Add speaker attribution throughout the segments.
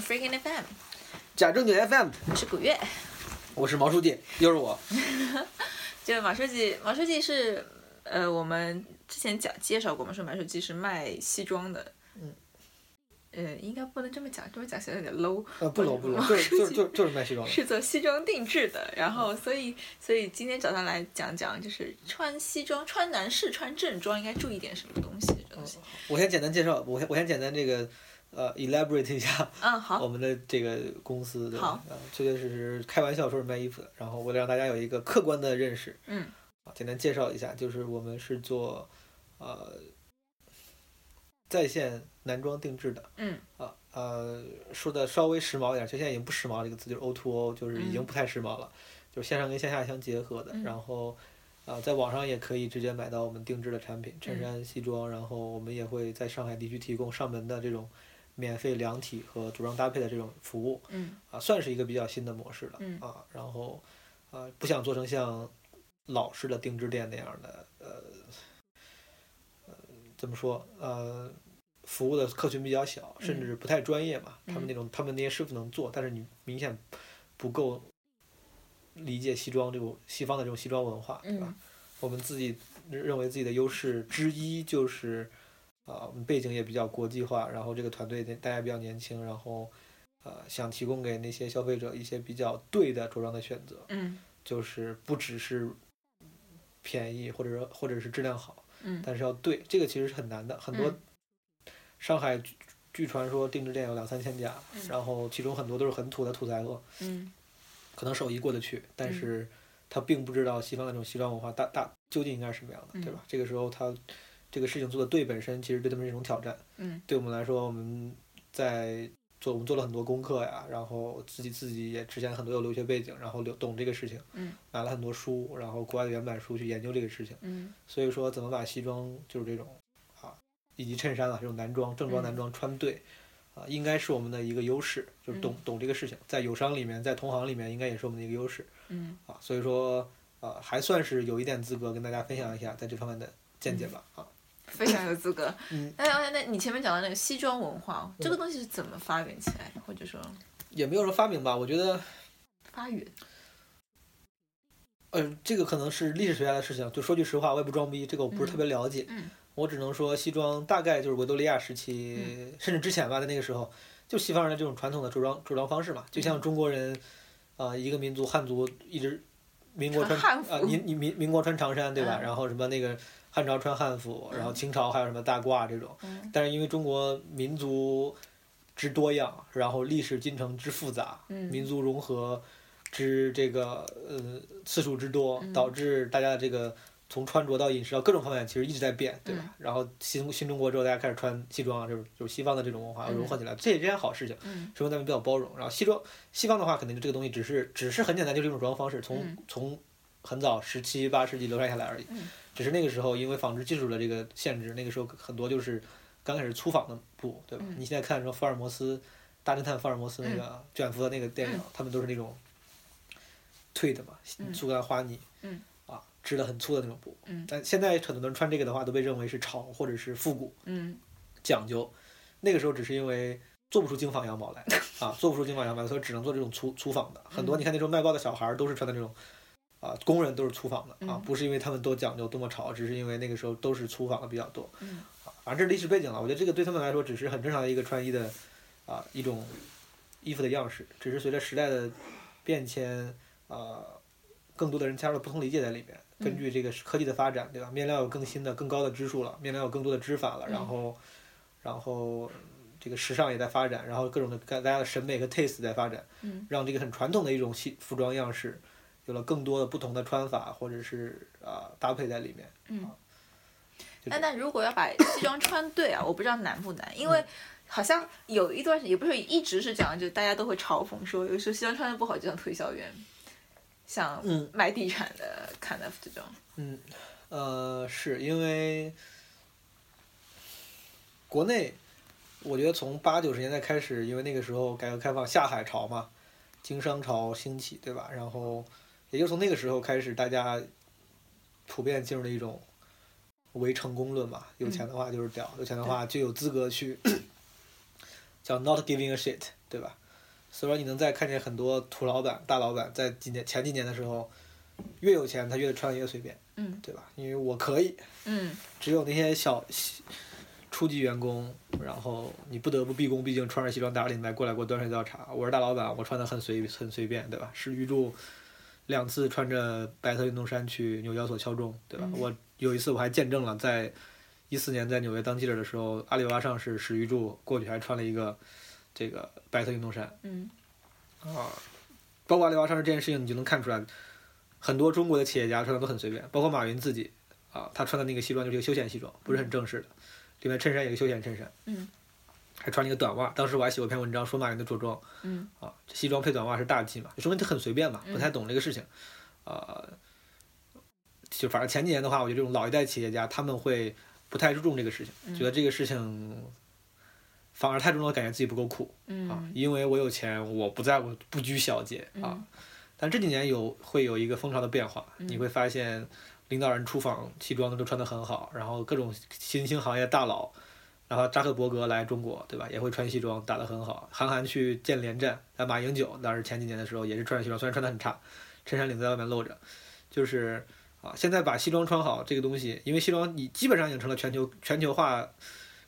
Speaker 1: Freaking FM，
Speaker 2: 假正经 FM，
Speaker 1: 我是古月。
Speaker 2: 我是毛书记，又是我。
Speaker 1: 就马书记，马书记是呃，我们之前讲介绍过嘛，说马书记是卖西装的。
Speaker 2: 嗯。
Speaker 1: 呃，应该不能这么讲，这么讲显得有点 low。
Speaker 2: 呃，不 low 不 low，就是就是就是就是卖西装的。
Speaker 1: 是做西装定制的，然后所以所以今天找他来讲讲，就是穿西装、穿男士、穿正装应该注意点什么东西这东西。
Speaker 2: 我先简单介绍，我先我先简单这个呃 elaborate 一下。
Speaker 1: 嗯，好。
Speaker 2: 我们的这个公司的
Speaker 1: 好，
Speaker 2: 确确实实开玩笑说是卖衣服的，然后为了让大家有一个客观的认识，
Speaker 1: 嗯，
Speaker 2: 啊，简单介绍一下，就是我们是做呃在线男装定制的，
Speaker 1: 嗯，
Speaker 2: 啊呃说的稍微时髦一点，就现在已经不时髦这个词，就是 O to O，就是已经不太时髦了，就是线上跟线下相结合的，然后啊在网上也可以直接买到我们定制的产品，衬衫、西装，然后我们也会在上海地区提供上门的这种免费量体和组装搭配的这种服务，
Speaker 1: 嗯，
Speaker 2: 啊算是一个比较新的模式了，
Speaker 1: 嗯
Speaker 2: 啊，然后啊不想做成像老式的定制店那样的，呃，呃怎么说呃。服务的客群比较小，甚至不太专业嘛。他们那种，他们那些师傅能做，但是你明显不够理解西装这种西方的这种西装文化，对吧？我们自己认为自己的优势之一就是啊，背景也比较国际化，然后这个团队大家比较年轻，然后呃，想提供给那些消费者一些比较对的着装的选择。
Speaker 1: 嗯，
Speaker 2: 就是不只是便宜，或者说或者是质量好，
Speaker 1: 嗯，
Speaker 2: 但是要对，这个其实是很难的，很多。上海据据传说定制店有两三千家，然后其中很多都是很土的土财货，
Speaker 1: 嗯，
Speaker 2: 可能手艺过得去，但是他并不知道西方的这种西装文化大大究竟应该是什么样的，对吧？这个时候他这个事情做的对本身其实对他们是一种挑战，
Speaker 1: 嗯，
Speaker 2: 对我们来说我们在做我们做了很多功课呀，然后自己自己也之前很多有留学背景，然后留懂这个事情，
Speaker 1: 嗯，
Speaker 2: 买了很多书，然后国外的原版书去研究这个事情，
Speaker 1: 嗯，
Speaker 2: 所以说怎么把西装就是这种啊。以及衬衫啊，这种男装、正装男装穿对，啊，应该是我们的一个优势，就是懂懂这个事情，在友商里面，在同行里面，应该也是我们的一个优势。
Speaker 1: 嗯。
Speaker 2: 啊，所以说，啊，还算是有一点资格跟大家分享一下在这方面的见解吧。啊。
Speaker 1: 非常有资格。
Speaker 2: 嗯。
Speaker 1: 那那那你前面讲的那个西装文化，这个东西是怎么发源起来的？或者说？
Speaker 2: 也没有说发明吧，我觉得。
Speaker 1: 发源。
Speaker 2: 呃，这个可能是历史学家的事情。就说句实话，我也不装逼，这个我不是特别了解。
Speaker 1: 嗯。
Speaker 2: 我只能说，西装大概就是维多利亚时期，甚至之前吧，在那个时候，就西方人的这种传统的着装着装方式嘛，就像中国人，啊，一个民族汉族一直，民国穿啊，民民民民国穿长衫对吧？然后什么那个汉朝穿汉服，然后清朝还有什么大褂这种，但是因为中国民族之多样，然后历史进程之复杂，民族融合之这个呃次数之多，导致大家的这个。从穿着到饮食到各种方面，其实一直在变，对吧？然后新新中国之后，大家开始穿西装啊，就是就是西方的这种文化融合起来，这也是件好事情，说明咱们比较包容。然后西装西方的话，肯定这个东西只是只是很简单，就是一种着装方式，从从很早十七八世纪流传下来而已。只是那个时候因为纺织技术的这个限制，那个时候很多就是刚开始粗纺的布，对吧？你现在看什么福尔摩斯大侦探福尔摩斯那个卷福的那个电影，他们都是那种退的嘛，苏格兰花呢。啊织的很粗的那种布，但现在很多人穿这个的话，都被认为是潮或者是复古，讲究。那个时候只是因为做不出精纺羊毛来 啊，做不出精纺羊毛，所以只能做这种粗粗纺的。很多你看那时候卖报的小孩都是穿的那种，啊，工人都是粗纺的啊，不是因为他们多讲究多么潮，只是因为那个时候都是粗纺的比较多。啊，反正这是历史背景了。我觉得这个对他们来说只是很正常的一个穿衣的啊一种衣服的样式，只是随着时代的变迁啊，更多的人加入了不同理解在里面。根据这个科技的发展，对吧？面料有更新的、更高的支数了，面料有更多的织法了，然后，然后这个时尚也在发展，然后各种的大家的审美和 taste 在发展，让这个很传统的一种西服装样式，有了更多的不同的穿法或者是啊搭配在里面。
Speaker 1: 嗯。那那如果要把西装穿对啊，我不知道难不难，因为好像有一段时间也不是一直是这样，就大家都会嘲讽说，有时候西装穿的不好就像推销员。像卖地产的 kind of 这种，
Speaker 2: 嗯，呃，是因为国内，我觉得从八九十年代开始，因为那个时候改革开放下海潮嘛，经商潮兴起，对吧？然后，也就从那个时候开始，大家普遍进入了一种唯成功论嘛，有钱的话就是屌，有钱的话就有资格去叫 not giving a shit，对吧？所以说你能再看见很多土老板、大老板在几年前几年的时候，越有钱他越穿的越随便，
Speaker 1: 嗯，
Speaker 2: 对吧？因为我可以，
Speaker 1: 嗯，
Speaker 2: 只有那些小初级员工，然后你不得不毕恭毕敬，穿着西装打领带过来给我端水倒茶。我是大老板，我穿的很随很随便，对吧？是玉柱两次穿着白色运动衫去纽交所敲钟，对吧？我有一次我还见证了，在一四年在纽约当记者的时候，阿里巴巴上市，史玉柱过去还穿了一个。这个白色运动衫，
Speaker 1: 嗯，
Speaker 2: 啊，包括阿里巴巴上市这件事情，你就能看出来，很多中国的企业家穿的都很随便，包括马云自己，啊，他穿的那个西装就是一个休闲西装，不是很正式的，里面衬衫也是休闲衬衫，
Speaker 1: 嗯，
Speaker 2: 还穿了一个短袜。当时我还写过一篇文章说马云的着装，
Speaker 1: 嗯，
Speaker 2: 啊，西装配短袜是大忌嘛，说明他很随便嘛，不太懂这个事情，啊，就反正前几年的话，我觉得这种老一代企业家他们会不太注重这个事情，觉得这个事情。反而太重了，感觉自己不够酷啊！因为我有钱，我不在乎不拘小节啊。但这几年有会有一个风潮的变化，你会发现领导人出访西装都穿得很好，然后各种新兴行业大佬，然后扎克伯格来中国，对吧？也会穿西装，打得很好。韩寒去见连战，啊，马英九当时前几年的时候也是穿着西装，虽然穿得很差，衬衫领子在外面露着，就是啊，现在把西装穿好这个东西，因为西装你基本上已经成了全球全球化。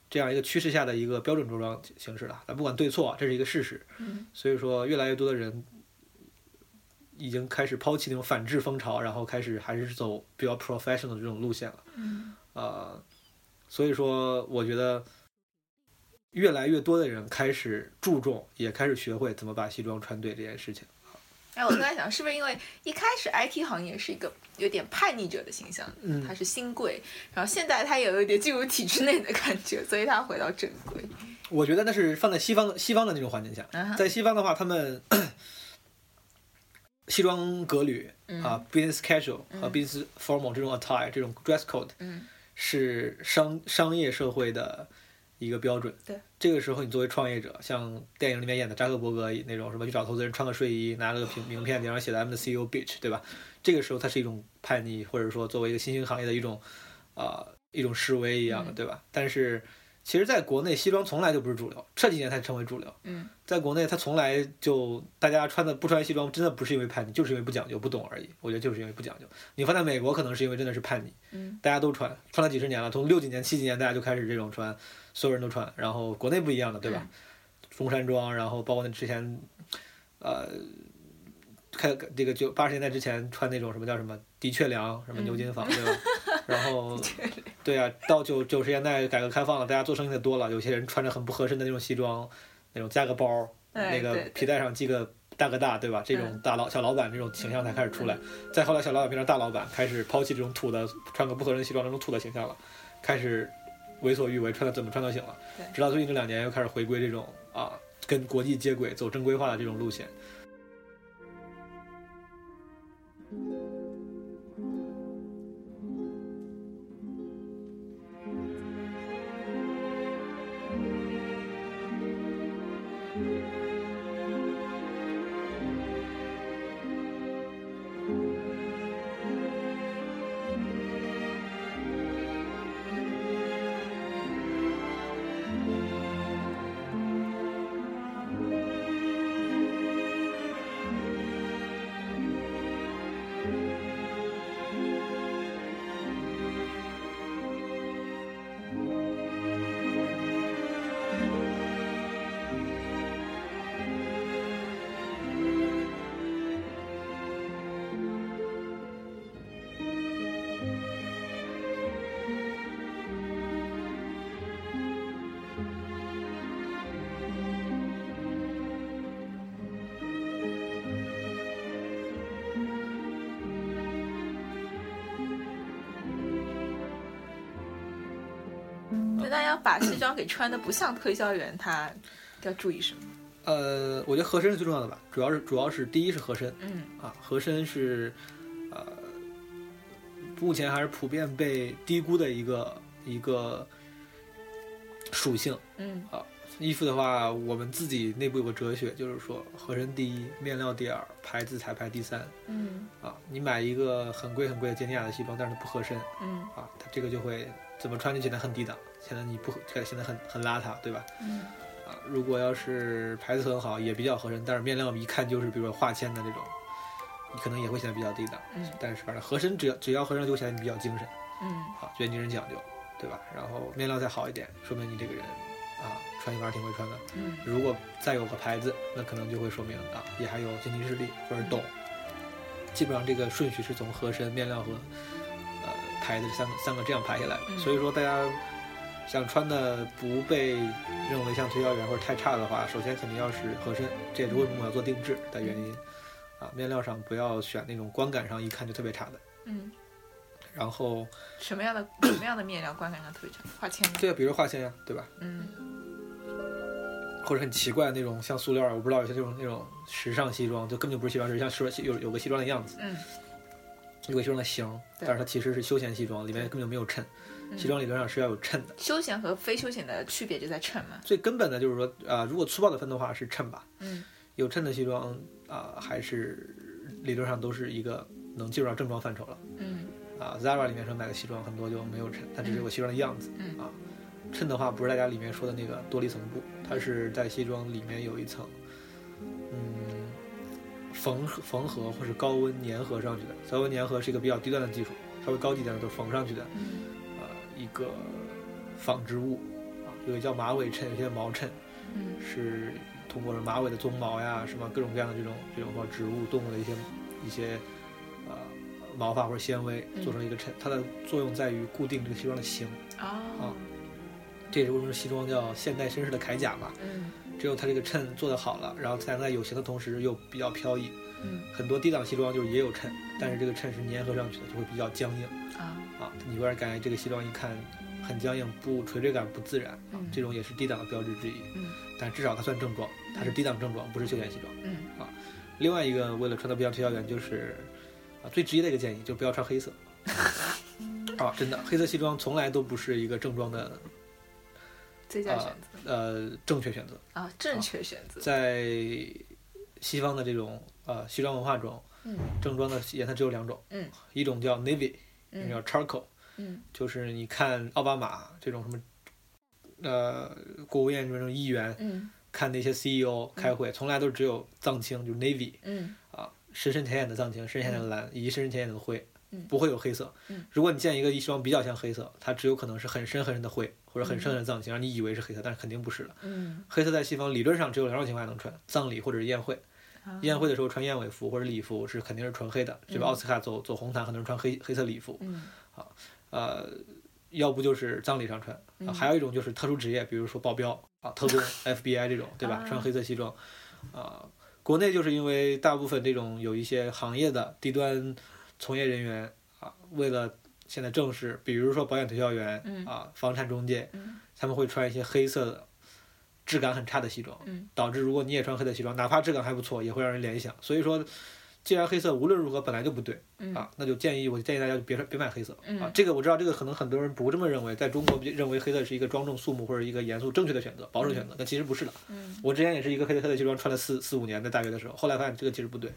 Speaker 2: 这样一个趋势下的一个标准着装形式了，咱不管对错，这是一个事实。
Speaker 1: 嗯。
Speaker 2: 所以说，越来越多的人已经开始抛弃那种反制风潮，然后开始还是走比较 professional 的这种路线了。
Speaker 1: 嗯。
Speaker 2: 呃，所以说，我觉得越来越多的人开始注重，也开始学会怎么把西装穿对这件事情。
Speaker 1: 哎，我突然想，是不是因为一开始 IT 行业是一个有点叛逆者的形象，
Speaker 2: 嗯，
Speaker 1: 他是新贵，然后现在他也有一点进入体制内的感觉，所以他回到正规。
Speaker 2: 我觉得那是放在西方西方的那种环境下，在西方的话，他们 西装革履啊，business casual 和 business formal 这种 attire 这种 dress code，
Speaker 1: 嗯，
Speaker 2: 是商商业社会的。一个标准。
Speaker 1: 对，
Speaker 2: 这个时候你作为创业者，像电影里面演的扎克伯格那种什么，去找投资人穿个睡衣，拿了个名名片，顶上写的 “I'm the CEO bitch”，对吧？这个时候它是一种叛逆，或者说作为一个新兴行业的一种，啊，一种示威一样的，对吧？但是。其实，在国内西装从来就不是主流，这几年才成为主流。
Speaker 1: 嗯，
Speaker 2: 在国内，它从来就大家穿的不穿西装，真的不是因为叛逆，就是因为不讲究、不懂而已。我觉得就是因为不讲究。你放在美国，可能是因为真的是叛逆。
Speaker 1: 嗯，
Speaker 2: 大家都穿，穿了几十年了，从六几年、七几年大家就开始这种穿，所有人都穿。然后国内不一样的，对吧？中山装，然后包括那之前，呃，开这个就八十年代之前穿那种什么叫什么的确良，什么牛津坊，对吧？然后，对啊，到九九十年代改革开放了，大家做生意的多了，有些人穿着很不合身的那种西装，那种加个包，那个皮带上系个大哥大，对吧？这种大老小老板这种形象才开始出来。再后来，小老板变成大老板，开始抛弃这种土的穿个不合身西装那种土的形象了，开始为所欲为，穿的怎么穿都行了。直到最近这两年又开始回归这种啊，跟国际接轨、走正规化的这种路线。
Speaker 1: 那要把西装给穿的不像推销员，他要注意什么？
Speaker 2: 呃，我觉得合身是最重要的吧，主要是主要是第一是合身，
Speaker 1: 嗯。
Speaker 2: 啊，合身是呃目前还是普遍被低估的一个一个属性，
Speaker 1: 嗯。
Speaker 2: 啊，衣服的话，我们自己内部有个哲学，就是说合身第一，面料第二，牌子才排第三，
Speaker 1: 嗯
Speaker 2: 啊，你买一个很贵很贵的杰尼亚的西装，但是它不合身，
Speaker 1: 嗯
Speaker 2: 啊，它这个就会怎么穿就显得很低档。显得你不显得很很邋遢，对吧？
Speaker 1: 嗯，
Speaker 2: 啊，如果要是牌子很好，也比较合身，但是面料一看就是比如说化纤的这种，你可能也会显得比较低档。
Speaker 1: 嗯，
Speaker 2: 但是反正合身只要只要合身就显得你比较精神。
Speaker 1: 嗯，
Speaker 2: 好，觉得你人讲究，对吧？然后面料再好一点，说明你这个人啊穿衣服还挺会穿的。
Speaker 1: 嗯，
Speaker 2: 如果再有个牌子，那可能就会说明啊也还有经济实力或者懂。基本上这个顺序是从合身、面料和呃牌子三个三个这样排下来。所以说大家。想穿的不被认为像推销员或者太差的话，首先肯定要是合身，这也是为什么我要做定制的原因。啊，面料上不要选那种观感上一看就特别差的。
Speaker 1: 嗯。
Speaker 2: 然后。
Speaker 1: 什么样的什么样的面料观感上特别差？化纤。
Speaker 2: 对啊，比如化纤呀，对吧？
Speaker 1: 嗯。
Speaker 2: 或者很奇怪的那种像塑料，我不知道有些这种那种时尚西装，就根本就不是西装，是像说有有个西装的样子。
Speaker 1: 嗯。
Speaker 2: 有个西装的型，但是它其实是休闲西装，里面根本就没有衬。西装理论上是要有衬的。
Speaker 1: 休闲和非休闲的区别就在衬嘛。
Speaker 2: 最根本的就是说，啊，如果粗暴的分的话是衬吧。
Speaker 1: 嗯。
Speaker 2: 有衬的西装啊，还是理论上都是一个能进入到正装范畴了。
Speaker 1: 嗯。
Speaker 2: 啊，Zara 里面说买的西装很多就没有衬，它只是有西装的样子。
Speaker 1: 嗯。
Speaker 2: 啊，衬的话不是大家里面说的那个多了一层布，它是在西装里面有一层，嗯，缝缝合或是高温粘合上去的。高温粘合是一个比较低端的技术，稍微高级点的都是缝上去的。
Speaker 1: 呃。
Speaker 2: 一个纺织物啊，有个叫马尾衬，有些毛衬，
Speaker 1: 嗯，
Speaker 2: 是通过马尾的鬃毛呀，什么各种各样的这种这种或植物、动物的一些一些呃毛发或者纤维做成一个衬，它的作用在于固定这个西装的型
Speaker 1: 啊
Speaker 2: 啊，这也是为什么西装叫现代绅士的铠甲嘛，
Speaker 1: 嗯，
Speaker 2: 只有它这个衬做得好了，然后才能在有型的同时又比较飘逸，
Speaker 1: 嗯，
Speaker 2: 很多低档西装就是也有衬，但是这个衬是粘合上去的，就会比较僵硬
Speaker 1: 啊。
Speaker 2: 啊，你会感觉这个西装一看很僵硬，不垂坠感不自然，啊这种也是低档的标志之一。
Speaker 1: 嗯，
Speaker 2: 但至少它算正装，它是低档正装，不是休闲西装。
Speaker 1: 嗯
Speaker 2: 啊，另外一个为了穿的比较推销员，就是啊最直接的一个建议，就不要穿黑色。啊，真的，黑色西装从来都不是一个正装的
Speaker 1: 最佳选择。
Speaker 2: 呃，正确选择
Speaker 1: 啊，正确选择。
Speaker 2: 在西方的这种呃西装文化中，
Speaker 1: 嗯，
Speaker 2: 正装的颜色只有两种，
Speaker 1: 嗯，
Speaker 2: 一种叫 navy 一种。叫 charcoal，
Speaker 1: 嗯，
Speaker 2: 就是你看奥巴马这种什么，呃，国务院这种议员，
Speaker 1: 嗯，
Speaker 2: 看那些 CEO 开会，从来都只有藏青，就是 navy，
Speaker 1: 嗯，
Speaker 2: 啊，深深浅浅的藏青，深深浅的蓝，以及深深浅浅的灰，
Speaker 1: 嗯，
Speaker 2: 不会有黑色，
Speaker 1: 嗯，
Speaker 2: 如果你见一个一双比较像黑色，它只有可能是很深很深的灰，或者很深很深的藏青，让你以为是黑色，但是肯定不是的，
Speaker 1: 嗯，
Speaker 2: 黑色在西方理论上只有两种情况下能穿，葬礼或者是宴会。宴会的时候穿燕尾服或者礼服是肯定是纯黑的，这个奥斯卡走走红毯，很多人穿黑黑色礼服。
Speaker 1: 嗯，
Speaker 2: 好，呃，要不就是葬礼上穿，还有一种就是特殊职业，比如说保镖啊、特工、FBI 这种，对吧？穿黑色西装。啊，国内就是因为大部分这种有一些行业的低端从业人员啊，为了现在正式，比如说保险推销员啊、房产中介，他们会穿一些黑色的。质感很差的西装，导致如果你也穿黑色西装，哪怕质感还不错，也会让人联想。所以说，既然黑色无论如何本来就不对，啊，那就建议我建议大家别别买黑色啊。这个我知道，这个可能很多人不这么认为，在中国认为黑色是一个庄重肃穆或者一个严肃正确的选择，保守选择，但其实不是的。我之前也是一个黑色黑色西装穿了四四五年，在大学的时候，后来发现这个其实不对。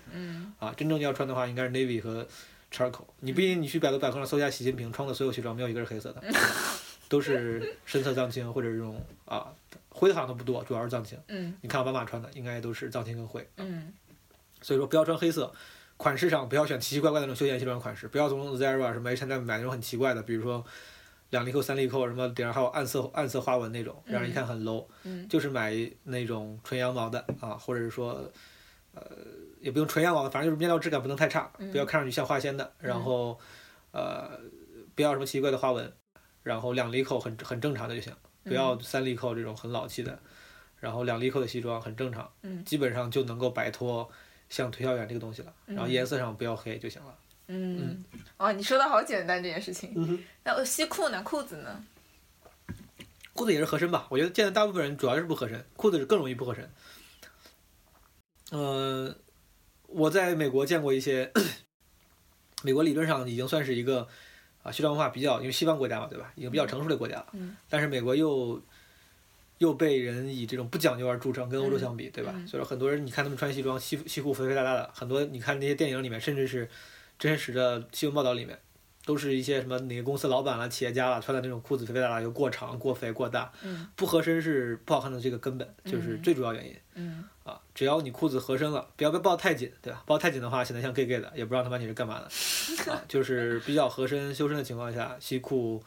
Speaker 2: 啊，真正要穿的话，应该是 navy 和 charcoal。你毕竟你去百度百科上搜一下习近平穿的所有西装，没有一个是黑色的，都是深色藏青或者这种啊。灰的好像都不多，主要是藏青。
Speaker 1: 嗯，
Speaker 2: 你看奥巴马穿的应该都是藏青跟灰。
Speaker 1: 嗯，
Speaker 2: 所以说不要穿黑色，款式上不要选奇奇怪怪的那种休闲西装款式，不要从 Zara 什么 H&M 买那种很奇怪的，比如说两粒扣、三粒扣，什么顶上还有暗色暗色花纹那种，让人一看很 low。
Speaker 1: 嗯，
Speaker 2: 就是买那种纯羊毛的啊，或者是说，呃，也不用纯羊毛的，反正就是面料质感不能太差，不要看上去像化纤的。然后，呃，不要什么奇怪的花纹，然后两粒扣很很正常的就行。不要三粒扣这种很老气的，然后两粒扣的西装很正常，基本上就能够摆脱像推销员这个东西了。然后颜色上不要黑就行了。
Speaker 1: 嗯，哦，你说的好简单这件事情。
Speaker 2: 嗯
Speaker 1: 那西裤呢？裤子呢？
Speaker 2: 裤子也是合身吧？我觉得现在大部分人主要是不合身，裤子是更容易不合身。嗯，我在美国见过一些，美国理论上已经算是一个。啊，西装文化比较，因为西方国家嘛，对吧？已经比较成熟的国家了。
Speaker 1: 嗯。
Speaker 2: 但是美国又又被人以这种不讲究而著称，跟欧洲相比，对吧？所以说很多人你看他们穿西装，西西裤肥肥大大的，很多你看那些电影里面，甚至是真实的新闻报道里面，都是一些什么哪个公司老板啦、企业家啦穿的那种裤子肥肥大大又过长、过肥、过大，不合身是不好看的这个根本，就是最主要原因。
Speaker 1: 嗯，
Speaker 2: 啊，只要你裤子合身了，不要被抱太紧，对吧？抱太紧的话，显得像 gay gay 的，也不知道他妈你是干嘛的。啊，就是比较合身、修身的情况下，西裤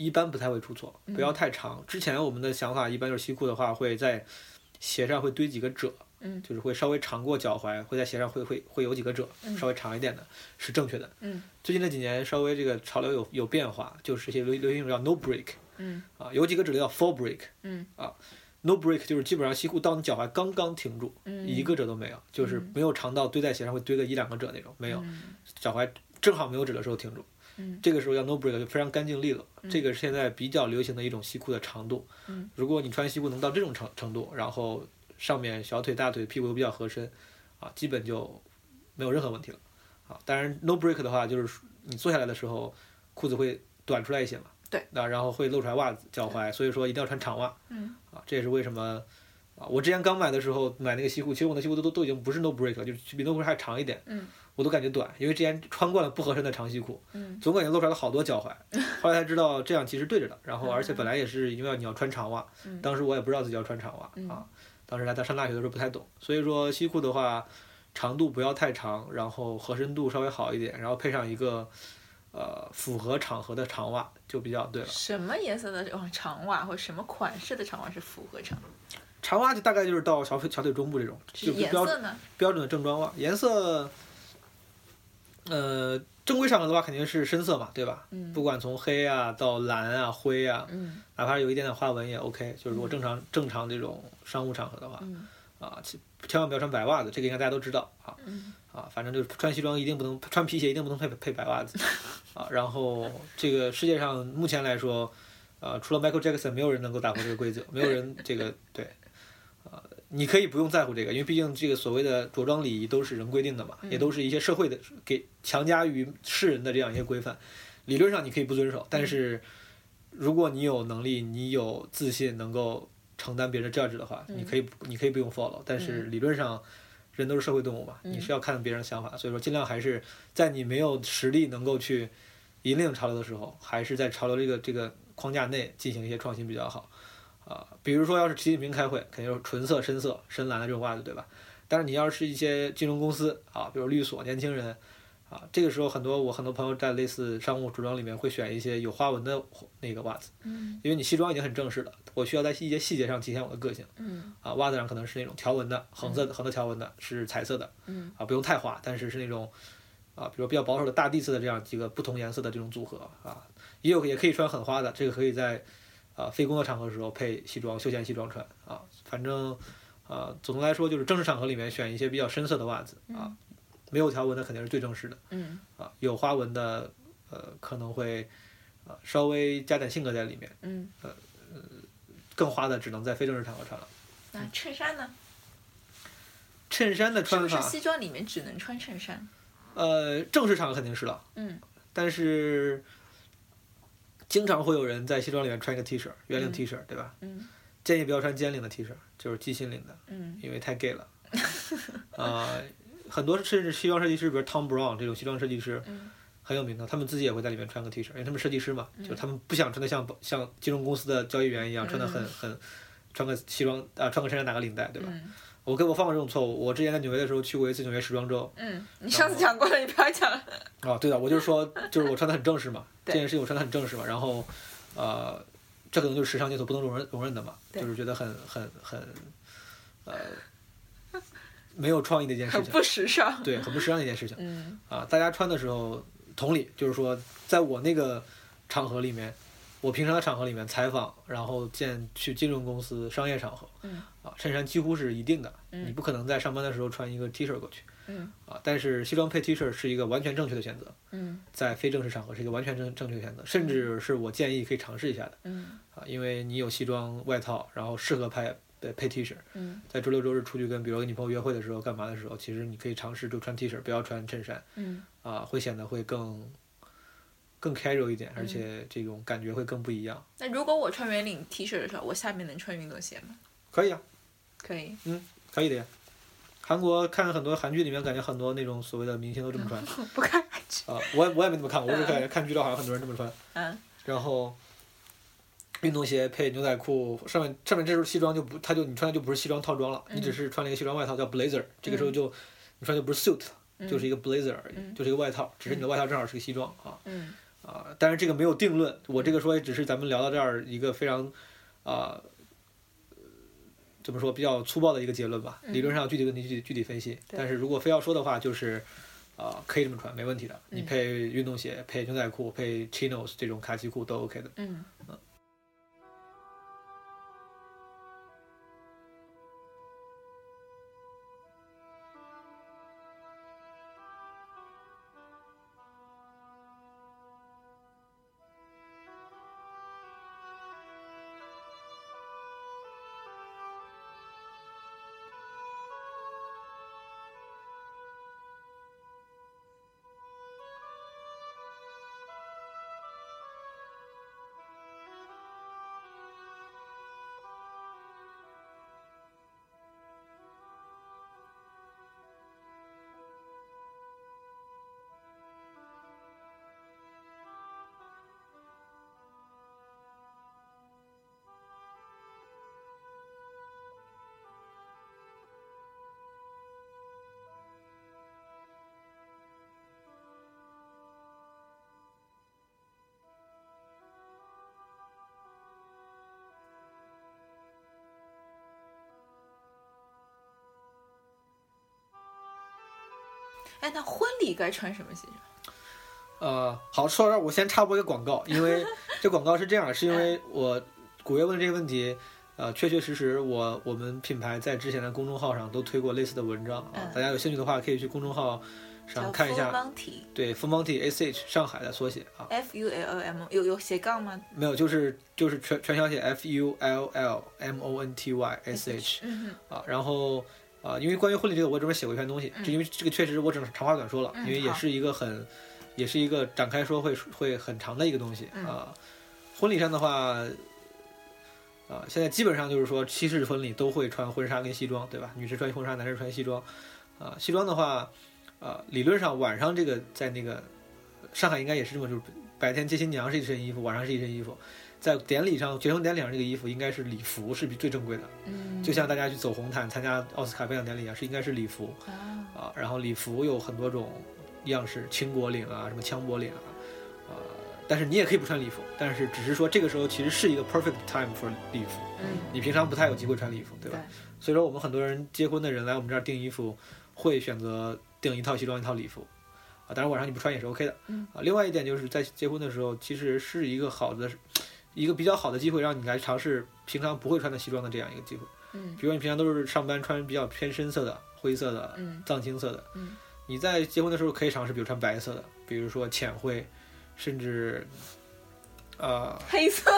Speaker 2: 一般不太会出错，不要太长。之前我们的想法一般就是西裤的话会在鞋上会堆几个褶。
Speaker 1: 嗯，
Speaker 2: 就是会稍微长过脚踝，会在鞋上会会会有几个褶，稍微长一点的，是正确的。
Speaker 1: 嗯，
Speaker 2: 最近这几年稍微这个潮流有有变化，就是一些流流行一种叫 no break。
Speaker 1: 嗯，
Speaker 2: 啊，有几个褶叫 full break。
Speaker 1: 嗯，
Speaker 2: 啊，no break 就是基本上西裤到你脚踝刚刚停住，一个褶都没有，就是没有长到堆在鞋上会堆个一两个褶那种，没有，脚踝正好没有褶的时候停住。
Speaker 1: 嗯，
Speaker 2: 这个时候要 no break 就非常干净利落，这个是现在比较流行的一种西裤的长度。
Speaker 1: 嗯，
Speaker 2: 如果你穿西裤能到这种程程度，然后。上面小腿、大腿、屁股都比较合身，啊，基本就没有任何问题了，啊，当然 no break 的话，就是你坐下来的时候，裤子会短出来一些嘛，
Speaker 1: 对，
Speaker 2: 那然后会露出来袜子、脚踝，所以说一定要穿长袜，
Speaker 1: 嗯，
Speaker 2: 啊，这也是为什么，啊，我之前刚买的时候买那个西裤，其实我的西裤都都都已经不是 no break 了，就是比 no break 还长一点，
Speaker 1: 嗯，
Speaker 2: 我都感觉短，因为之前穿惯了不合身的长西裤，
Speaker 1: 嗯，
Speaker 2: 总感觉露出来了好多脚踝，后来才知道这样其实对着的，然后而且本来也是因为你要穿长袜，当时我也不知道自己要穿长袜，啊。当时在上大学的时候不太懂，所以说西裤的话，长度不要太长，然后合身度稍微好一点，然后配上一个，呃，符合场合的长袜就比较对了。
Speaker 1: 什么颜色的哦长袜或者什么款式的长袜是符合长？
Speaker 2: 长袜就大概就是到小腿小腿中部这种，就标准标准的正装袜，颜色，呃。正规场合的话肯定是深色嘛，对吧？
Speaker 1: 嗯。
Speaker 2: 不管从黑啊到蓝啊灰啊，
Speaker 1: 嗯。
Speaker 2: 哪怕有一点点花纹也 OK。就是如果正常正常这种商务场合的话，
Speaker 1: 嗯。
Speaker 2: 啊，千万不要穿白袜子，这个应该大家都知道啊。
Speaker 1: 嗯。
Speaker 2: 啊，反正就是穿西装一定不能穿皮鞋，一定不能配配白袜子。啊，然后这个世界上目前来说，呃，除了 Michael Jackson，没有人能够打破这个规则，没有人这个对，啊。你可以不用在乎这个，因为毕竟这个所谓的着装礼仪都是人规定的嘛，也都是一些社会的给强加于世人的这样一些规范。理论上你可以不遵守，但是如果你有能力，你有自信，能够承担别人的 judge 的话，你可以你可以不用 follow。但是理论上，人都是社会动物嘛，你是要看别人的想法，所以说尽量还是在你没有实力能够去引领潮流的时候，还是在潮流这个这个框架内进行一些创新比较好。啊，比如说要是习近平开会，肯定是纯色、深色、深蓝的这种袜子，对吧？但是你要是一些金融公司啊，比如律所、年轻人，啊，这个时候很多我很多朋友在类似商务着装里面会选一些有花纹的那个袜子，
Speaker 1: 嗯，
Speaker 2: 因为你西装已经很正式了，我需要在一些细节上体现我的个性，
Speaker 1: 嗯，
Speaker 2: 啊，袜子上可能是那种条纹的，横色横的条纹的，是彩色的，
Speaker 1: 嗯，
Speaker 2: 啊，不用太花，但是是那种，啊，比如比较保守的大地色的这样几个不同颜色的这种组合，啊，也有也可以穿很花的，这个可以在。啊，非工作场合的时候配西装，休闲西装穿啊，反正，啊，总的来说就是正式场合里面选一些比较深色的袜子啊，没有条纹的肯定是最正式的，
Speaker 1: 嗯，
Speaker 2: 啊，有花纹的，呃，可能会，啊，稍微加点性格在里面，
Speaker 1: 嗯，
Speaker 2: 呃，更花的只能在非正式场合穿了。
Speaker 1: 那衬衫呢？
Speaker 2: 衬衫的穿法，
Speaker 1: 是西装里面只能穿衬衫？
Speaker 2: 呃，正式场合肯定是了，
Speaker 1: 嗯，
Speaker 2: 但是。经常会有人在西装里面穿一个 T 恤，圆领 T 恤，对吧？
Speaker 1: 嗯。
Speaker 2: 建议不要穿尖领的 T 恤，就是鸡心领的。
Speaker 1: 嗯。
Speaker 2: 因为太 gay 了。啊，很多甚至西装设计师，比如 Tom Brown 这种西装设计师，很有名的，他们自己也会在里面穿个 T 恤，因为他们设计师嘛，就他们不想穿的像像金融公司的交易员一样，穿的很很，穿个西装啊，穿个衬衫打个领带，对吧？我跟我犯过这种错误。我之前在纽约的时候去过一次纽约时装周。
Speaker 1: 嗯，你上次讲过了，你不要讲了。
Speaker 2: 哦，对的，我就是说，就是我穿的很正式嘛，这件事情我穿的很正式嘛，然后，呃，这可能就是时尚界所不能容忍容忍的嘛，就是觉得很很很，呃，没有创意的一件事情。
Speaker 1: 很不时尚。
Speaker 2: 对，很不时尚的一件事情。
Speaker 1: 嗯。
Speaker 2: 啊，大家穿的时候，同理，就是说，在我那个场合里面。我平常的场合里面采访，然后见去金融公司商业场合，啊，衬衫几乎是一定的，你不可能在上班的时候穿一个 T 恤过去，啊，但是西装配 T 恤是一个完全正确的选择，嗯在非正式场合是一个完全正正确的选择，甚至是我建议可以尝试一下的，嗯啊，因为你有西装外套，然后适合拍配配 T 恤，嗯在周六周日出去跟比如跟女朋友约会的时候干嘛的时候，其实你可以尝试就穿 T 恤，不要穿衬衫，嗯啊，会显得会更。更 casual 一点，而且这种感觉会更不一样。
Speaker 1: 那如果我穿圆领 T 恤的时候，我下面能穿运动鞋吗？
Speaker 2: 可以啊，
Speaker 1: 可以。
Speaker 2: 嗯，可以的呀。韩国看很多韩剧里面，感觉很多那种所谓的明星都这么穿。
Speaker 1: 不看。韩剧。
Speaker 2: 啊，我也我也没怎么看过，我是看看剧照，好像很多人这么穿。
Speaker 1: 嗯。
Speaker 2: 然后，运动鞋配牛仔裤，上面上面这时候西装就不，它就你穿的就不是西装套装了，你只是穿了一个西装外套叫 blazer，这个时候就你穿就不是 suit，就是一个 blazer 而已，就是一个外套，只是你的外套正好是个西装啊。
Speaker 1: 嗯。
Speaker 2: 啊，但是这个没有定论，我这个说也只是咱们聊到这儿一个非常啊。怎么说比较粗暴的一个结论吧？理论上具体问题具体具体分析。但是如果非要说的话，就是，啊，可以这么穿，没问题的。你配运动鞋、配牛仔裤、配 chinos 这种卡其裤都 OK 的。
Speaker 1: 嗯
Speaker 2: 嗯。
Speaker 1: 哎，那婚礼该穿什么西装？
Speaker 2: 呃，好，说到这儿，我先插播一个广告，因为这广告是这样，是因为我古月问这个问题，呃，确确实实，我我们品牌在之前的公众号上都推过类似的文章啊，大家有兴趣的话，可以去公众号上看一下。对，锋芒体 S H 上海的缩写啊。
Speaker 1: F U L L M 有有斜杠吗？
Speaker 2: 没有，就是就是全全小写 F U L L M O N T Y S H 啊，然后。啊，因为关于婚礼这个，我专门写过一篇东西，就因为这个确实我只能长话短说了，因为也是一个很，也是一个展开说会会很长的一个东西啊。婚礼上的话，啊，现在基本上就是说西式婚礼都会穿婚纱跟西装，对吧？女士穿婚纱，男士穿西装。啊，西装的话，啊，理论上晚上这个在那个上海应该也是这么，就是白天接新娘是一身衣服，晚上是一身衣服。在典礼上，结婚典礼上这个衣服应该是礼服，是比最正规的。
Speaker 1: 嗯，
Speaker 2: 就像大家去走红毯、参加奥斯卡颁奖典礼一样，是应该是礼服。啊，然后礼服有很多种样式，倾国领啊，什么枪柏领啊，呃，但是你也可以不穿礼服，但是只是说这个时候其实是一个 perfect time for 礼服。
Speaker 1: 嗯，
Speaker 2: 你平常不太有机会穿礼服，
Speaker 1: 对
Speaker 2: 吧？所以说我们很多人结婚的人来我们这儿订衣服，会选择订一套西装一套礼服。啊，当然晚上你不穿也是 OK 的。
Speaker 1: 嗯，
Speaker 2: 啊，另外一点就是在结婚的时候，其实是一个好的。一个比较好的机会，让你来尝试平常不会穿的西装的这样一个机会。
Speaker 1: 嗯，
Speaker 2: 比如你平常都是上班穿比较偏深色的、灰色的、藏青色的。
Speaker 1: 嗯，
Speaker 2: 你在结婚的时候可以尝试，比如穿白色的，比如说浅灰，甚至，呃，
Speaker 1: 黑色。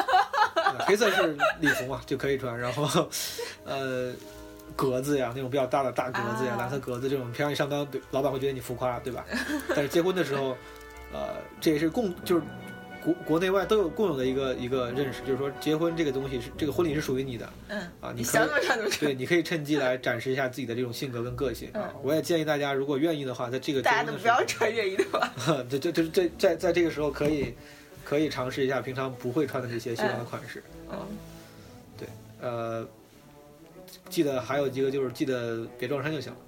Speaker 2: 黑色是礼服嘛，就可以穿。然后，呃，格子呀，那种比较大的大格子呀，蓝色格子这种，平常你上班，老板会觉得你浮夸，对吧？但是结婚的时候，呃，这也是共就是。国国内外都有共有的一个一个认识，就是说结婚这个东西是这个婚礼是属于你的，
Speaker 1: 嗯
Speaker 2: 啊，你可以对，你可以趁机来展示一下自己的这种性格跟个性啊。我也建议大家，如果愿意的话，在这个
Speaker 1: 大家都不要穿愿意的话，
Speaker 2: 这这这这在在这个时候可以可以尝试一下平常不会穿的这些西装的款式啊。对，呃，记得还有一个就是记得别撞衫就行了。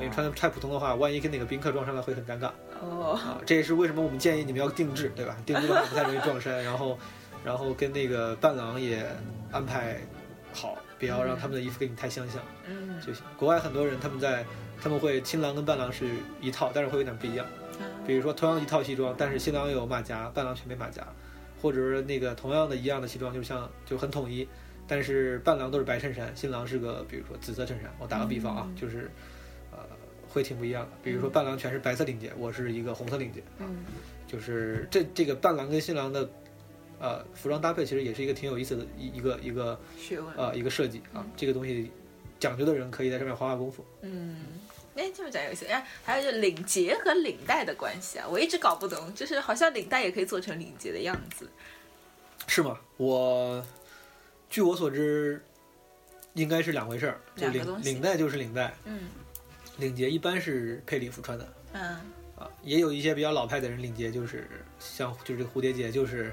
Speaker 2: 你穿的太普通的话，万一跟哪个宾客撞衫了，会很尴尬。
Speaker 1: 哦，
Speaker 2: 啊，这也是为什么我们建议你们要定制，对吧？定制的话不太容易撞衫，然后，然后跟那个伴郎也安排好，不要让他们的衣服跟你太相像，
Speaker 1: 嗯，
Speaker 2: 就行。国外很多人他们在他们会新郎跟伴郎是一套，但是会有点不一样。比如说同样一套西装，但是新郎有马甲，伴郎却没马甲，或者是那个同样的一样的西装，就像就很统一，但是伴郎都是白衬衫，新郎是个比如说紫色衬衫。我打个比方啊，就是。会挺不一样的，比如说伴郎全是白色领结，我是一个红色领结，
Speaker 1: 嗯，
Speaker 2: 就是这这个伴郎跟新郎的，呃，服装搭配其实也是一个挺有意思的一一个一个
Speaker 1: 学问
Speaker 2: 啊，一个设计啊，这个东西讲究的人可以在上面花花功夫。
Speaker 1: 嗯，哎，这么讲有意思。哎，还有就领结和领带的关系啊，我一直搞不懂，就是好像领带也可以做成领结的样子，
Speaker 2: 是吗？我据我所知，应该是两回事儿，就领领带就是领带，
Speaker 1: 嗯。
Speaker 2: 领结一般是配礼服穿的，
Speaker 1: 嗯，
Speaker 2: 啊，啊，也有一些比较老派的人领结，就是像就是这个蝴蝶结，就是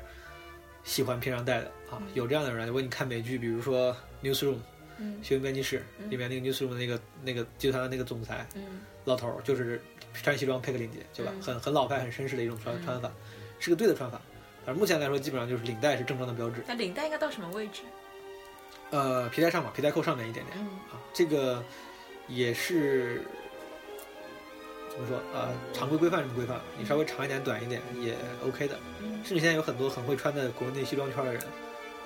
Speaker 2: 喜欢平常戴的啊，有这样的人。如果你看美剧，比如说《Newsroom》，
Speaker 1: 嗯
Speaker 2: 新闻编辑室里面那个 Newsroom 的那个那个集团的那个总裁
Speaker 1: 嗯
Speaker 2: 老头儿，就是穿西装配个领结，对吧？
Speaker 1: 嗯
Speaker 2: 很很老派、很绅士的一种穿
Speaker 1: 嗯
Speaker 2: 穿法，是个对的穿法。反正目前来说，基本上就是领带是正装的标志，
Speaker 1: 那领带应该到什么位置？
Speaker 2: 呃，皮带上嘛，皮带扣上面一点点。
Speaker 1: 嗯
Speaker 2: 啊，这个也是怎么说啊、呃常规规范这么规范，你稍微长一点、短一点也 OK 的。
Speaker 1: 嗯
Speaker 2: 甚至现在有很多很会穿的国内西装圈的人，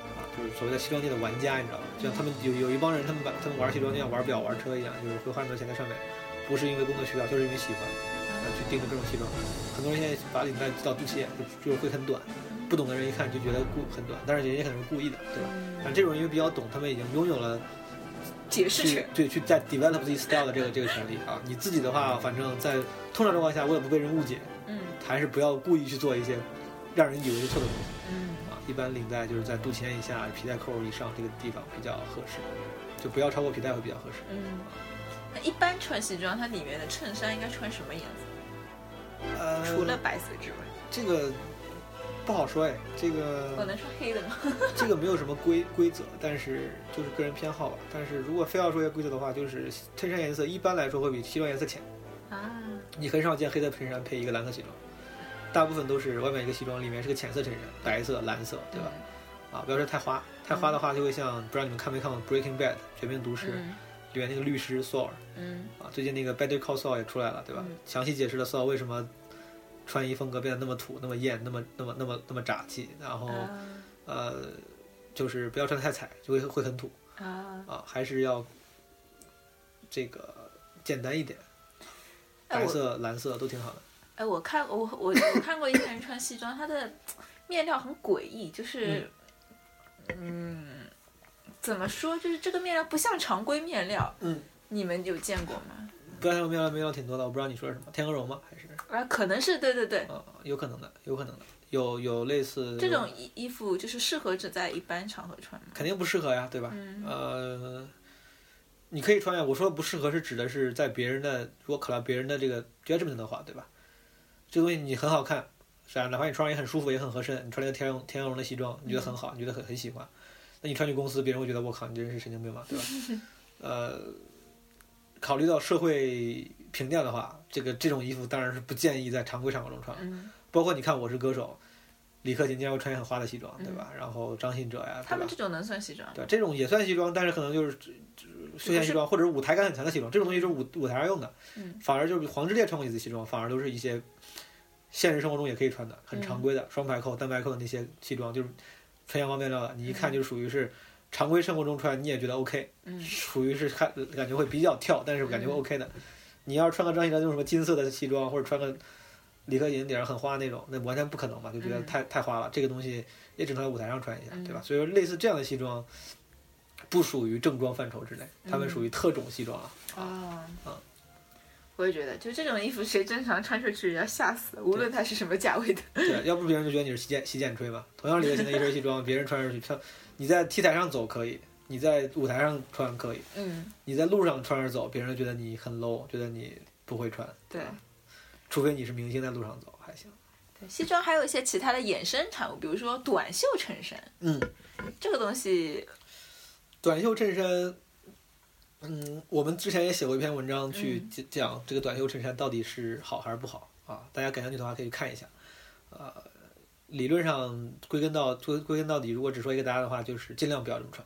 Speaker 2: 啊，就是所谓的西装界的玩家，你知道吗？就像他们有有一帮人，他们把他们玩西装就像玩表、玩车一样，就是会花很多钱在上面，不是因为工作需要，就是因为喜欢，啊，去盯着各种西装。很多人现在把领带到肚脐眼，就就是会很短，不懂的人一看就觉得故很短，但是人家可能是故意的，对吧？但这种人因为比较懂，他们已经拥有了去
Speaker 1: 解释权。
Speaker 2: 对去在 develop 自己 style 的这个这个权利啊。你自己的话，反正在通常情况下，我也不被人误解，
Speaker 1: 嗯
Speaker 2: 还是不要故意去做一些让人以为是错的东西
Speaker 1: 嗯
Speaker 2: 啊。一般领带就是在肚脐眼以下、皮带扣以上这个地方比较合适，就不要超过皮带会比较合适。
Speaker 1: 嗯。那一般穿西装，它里面的衬衫应该穿什么颜色？
Speaker 2: 呃，
Speaker 1: 除了白色之外，
Speaker 2: 这个不好说哎，这个
Speaker 1: 我能穿黑的吗？
Speaker 2: 这个没有什么规规则，但是就是个人偏好吧。但是如果非要说一个规则的话，就是衬衫颜色一般来说会比西装颜色浅。
Speaker 1: 啊，
Speaker 2: 你很少见黑色衬衫配一个蓝色西装，大部分都是外面一个西装，里面是个浅色衬衫，白色、蓝色，对吧？啊，不要说太花，太花的话就会像不知道你们看没看过《Breaking Bad》绝命毒师、
Speaker 1: 嗯
Speaker 2: 里面那个律师 Saul
Speaker 1: 嗯
Speaker 2: 啊，最近那个 Better Call Saul 也出来了，对吧？
Speaker 1: 嗯
Speaker 2: 详细解释了 Saul 为什么穿衣风格变得那么土、那么艳、那么那么那么那么扎气，然后、
Speaker 1: 啊
Speaker 2: 呃，就是不要穿得太彩，就会会很土
Speaker 1: 啊！
Speaker 2: 啊，还是要这个简单一点，白色、蓝色都挺好的。
Speaker 1: 哎，我看我我我看过一个人穿西装，他的面料很诡异，就是嗯怎么说，就是这个面料不像常规面料。
Speaker 2: 嗯，
Speaker 1: 你们有见过吗？
Speaker 2: 不要面料面料挺多的，我不知道你说的什么，天鹅绒吗？还是
Speaker 1: 啊，可能是对对对，
Speaker 2: 啊、有可能的，有可能的，有有类似
Speaker 1: 这种衣衣服就是适合只在一般场合穿吗？
Speaker 2: 肯定不适合呀，对吧？
Speaker 1: 嗯
Speaker 2: 呃，你可以穿呀，我说不适合是指的是在别人的如果考虑到别人的这个 judgment 的话，对吧？这个东西你很好看，是啊，哪怕你穿上也很舒服，也很合身，你穿了一个天鹅天鹅绒的西装，你觉得很好，你觉得很很喜欢，那你穿去公司，别人会觉得我靠，你这人是神经病吧，对吧？呃，考虑到社会评价的话，这个这种衣服当然是不建议在常规场合中穿。
Speaker 1: 嗯，
Speaker 2: 包括你看《我是歌手》，李克勤经常会穿一些很花的西装，对吧？然后张信哲呀，
Speaker 1: 他们？这种能算西装？
Speaker 2: 对，这种也算西装，但是可能就是休闲西装或者是舞台感很强的西装，这种东西就是舞舞台上用的。
Speaker 1: 嗯，
Speaker 2: 反而就是黄致列穿过几次西装，反而都是一些现实生活中也可以穿的，很常规的双排扣、单排扣的那些西装，就是纯阳光面料的，你一看就属于是常规生活中穿，你也觉得 OK，
Speaker 1: 嗯
Speaker 2: 属于是看感觉会比较跳，但是感觉
Speaker 1: 嗯
Speaker 2: OK 的。你要是穿个张信哲那种什么金色的西装，或者穿个李克勤顶上很花那种，那完全不可能嘛，就觉得
Speaker 1: 嗯
Speaker 2: 太、太花了。这个东西也只能在舞台上穿一下，
Speaker 1: 嗯
Speaker 2: 对吧？所以说类似这样的西装，不属于正装范畴之内，他们
Speaker 1: 嗯
Speaker 2: 属于特种西装啊。
Speaker 1: 哦，
Speaker 2: 嗯
Speaker 1: 我也觉得，就这种衣服，谁正常穿出去要吓死，无论它是什么价位的。
Speaker 2: 对，要不别人就觉得你是洗剪洗剪吹吧。同样李克勤的一身西装，别人穿上去，穿你在 T 台上走可以，你在舞台上穿可以，
Speaker 1: 嗯，
Speaker 2: 你在路上穿着走，别人就觉得你很 low，觉得你不会穿。
Speaker 1: 对
Speaker 2: 吧除非你是明星在路上走还行。
Speaker 1: 对，西装还有一些其他的衍生产物，比如说短袖衬衫，
Speaker 2: 嗯，
Speaker 1: 这个东西，
Speaker 2: 短袖衬衫，嗯，我们之前也写过一篇文章去讲这个短袖衬衫到底是好还是不好啊？大家感兴趣的话可以看一下。呃，理论上归根到归归根到底，如果只说一个答案的话，就是尽量不要这么穿。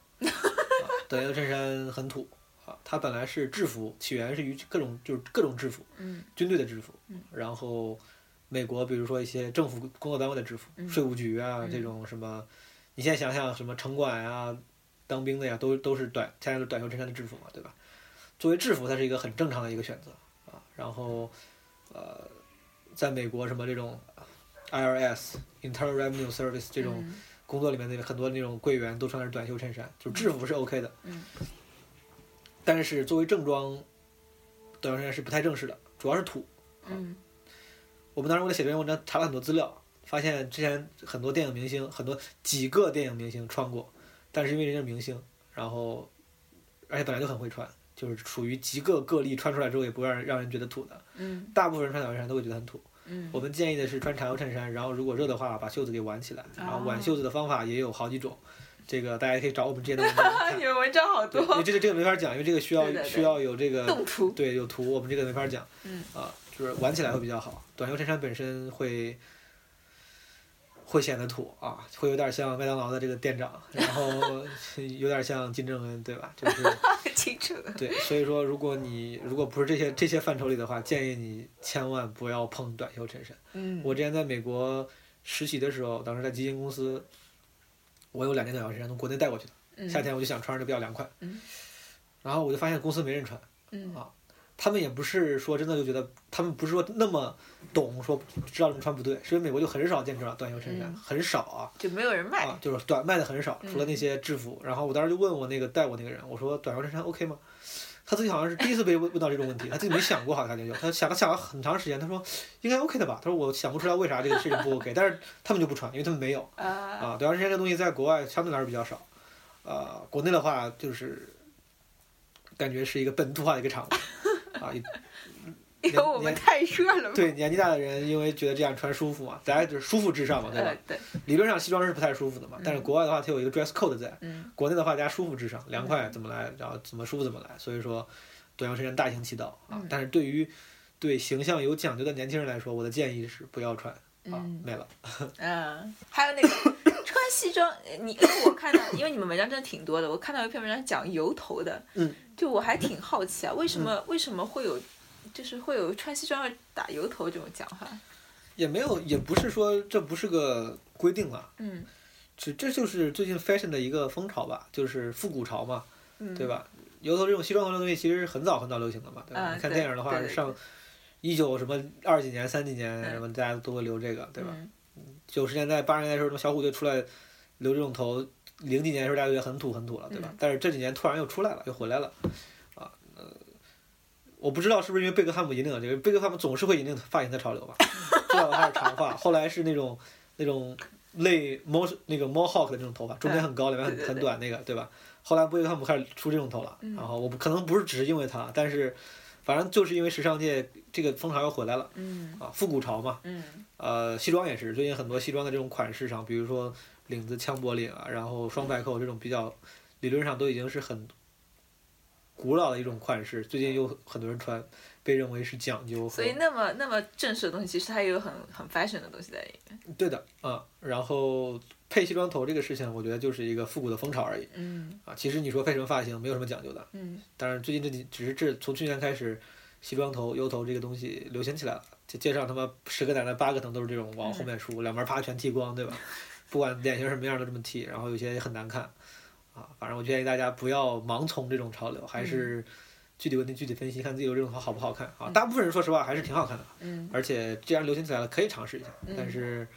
Speaker 2: 啊、短袖衬衫很土啊，它本来是制服，起源是于各种就是各种制服，
Speaker 1: 嗯
Speaker 2: 军队的制服
Speaker 1: 嗯，
Speaker 2: 然后美国比如说一些政府工作单位的制服，
Speaker 1: 嗯
Speaker 2: 税务局啊
Speaker 1: 嗯
Speaker 2: 这种什么，你现在想想什么城管啊、当兵的呀，都都是短现在是短袖衬衫的制服嘛，对吧？作为制服，它是一个很正常的一个选择啊。然后呃，在美国什么这种 IRS Internal Revenue Service 这种
Speaker 1: 嗯
Speaker 2: 工作里面的很多那种柜员都穿的是短袖衬衫，就制服是 OK 的。
Speaker 1: 嗯
Speaker 2: 但是作为正装，短袖衬衫是不太正式的，主要是土。
Speaker 1: 嗯
Speaker 2: 我们当时为了写这篇文章，查了很多资料，发现之前很多电影明星，很多几个电影明星穿过，但是因为人家是明星，然后而且本来就很会穿，就是属于极个个例穿出来之后也不让人让人觉得土的，
Speaker 1: 嗯
Speaker 2: 大部分人穿短袖衫都会觉得很土。
Speaker 1: 嗯，
Speaker 2: 我们建议的是穿长袖衬衫，然后如果热的话，把袖子给挽起来。然后挽袖子的方法也有好几种，这个大家可以找我们之前的文章。
Speaker 1: 你们文章好多。
Speaker 2: 因为这个这个没法讲，因为这个需要需要有这个
Speaker 1: 动图。
Speaker 2: 对，有图，我们这个没法讲。
Speaker 1: 嗯。
Speaker 2: 啊，就是挽起来会比较好。短袖衬衫本身会。会显得土啊，会有点像麦当劳的这个店长，然后 有点像金正恩，对吧？就是 对，所以说，如果你如果不是这些这些范畴里的话，建议你千万不要碰短袖衬衫。
Speaker 1: 嗯。
Speaker 2: 我之前在美国实习的时候，当时在基金公司，我有两件短袖衬衫从国内带过去的，夏天我就想穿着比较凉快。
Speaker 1: 嗯。
Speaker 2: 然后我就发现公司没人穿。
Speaker 1: 嗯。
Speaker 2: 啊。他们也不是说真的就觉得，他们不是说那么懂，说知道这么穿不对，是因为美国就很少见这种短袖衬衫，很少啊，
Speaker 1: 就没有人卖，
Speaker 2: 就是短卖的很少，除了那些制服。然后我当时就问我那个带我那个人，我说短袖衬衫 OK 吗？他自己好像是第一次被问问到这种问题，他自己没想过，好像就他想了想了很长时间，他说应该 OK 的吧？他说我想不出来为啥这个事情不 OK，但是他们就不穿，因为他们没有啊。短袖衬衫这东西在国外相对来说比较少，呃，国内的话就是感觉是一个本土化的一个产物。啊，
Speaker 1: 因为我们太热了。
Speaker 2: 对，年纪大的人因为觉得这样穿舒服嘛，大家就是舒服至上嘛，对吧？
Speaker 1: 对。
Speaker 2: 理论上西装是不太舒服的嘛，但是国外的话它有一个 dress code 在，
Speaker 1: 嗯。
Speaker 2: 国内的话大家舒服至上，凉快怎么来，然后怎么舒服怎么来，所以说短袖衬衫大行其道啊。但是对于对形象有讲究的年轻人来说，我的建议是不要穿啊，没了。
Speaker 1: 嗯，还有那个穿西装，你因为我看到，因为你们文章真的挺多的，我看到一篇文章讲油头的，
Speaker 2: 嗯。
Speaker 1: 就我还挺好奇啊，为什么为什么会有，就是会有穿西装要打油头这种讲法？
Speaker 2: 也没有，也不是说这不是个规定了。
Speaker 1: 嗯。
Speaker 2: 这这就是最近 fashion 的一个风潮吧，就是复古潮嘛，对吧？油头这种西装头的东西其实很早很早流行的嘛，对吧？你看电影的话，上一九什么二几年、三几年什么，大家都会留这个，对吧？九十年代、八十年代时候，什么小虎队出来留这种头。零几年的时候，大家觉得很土很土了，对吧？但是这几年突然又出来了，又回来了，啊，呃，我不知道是不是因为贝克汉姆引领了这个，贝克汉姆总是会引领发型的潮流吧？最早的话是长发，后来是那种那种类猫那个猫 hawk 的那种头发，中间很高，里面很很短那个，对吧？后来贝克汉姆开始出这种头了，然后我不可能不是只是因为他，但是反正就是因为时尚界这个风潮又回来了，啊，复古潮嘛，嗯呃，西装也是，最近很多西装的这种款式上，比如说。领子枪脖领啊，然后双排扣这种比较，理论上都已经是很古老的一种款式，最近又很多人穿，被认为是讲究。
Speaker 1: 所以那么那么正式的东西，其实它也有很很 fashion 的东西在里面。
Speaker 2: 对的，啊，然后配西装头这个事情，我觉得就是一个复古的风潮而已。
Speaker 1: 嗯。
Speaker 2: 啊，其实你说配什么发型，没有什么讲究的。
Speaker 1: 嗯。
Speaker 2: 但是最近这几，只是这从去年开始，西装头、油头这个东西流行起来了，就街上他妈十个奶奶八个疼都是这种往后面梳，两边啪全剃光，对吧？不管脸型什么样都这么剃，然后有些也很难看，啊，反正我建议大家不要盲从这种潮流，还是具体问题具体分析，看自己有这种头好不好看啊。大部分人说实话还是挺好看的，
Speaker 1: 嗯，
Speaker 2: 而且既然流行起来了，可以尝试一下。但是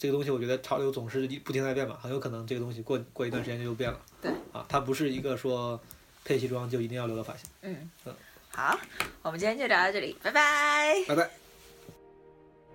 Speaker 2: 这个东西我觉得潮流总是不停在变嘛，很有可能这个东西过过一段时间就又变了。
Speaker 1: 对，
Speaker 2: 啊，它不是一个说配西装就一定要留的发型。
Speaker 1: 嗯嗯，好，我们今天就聊到这里，拜拜，
Speaker 2: 拜拜。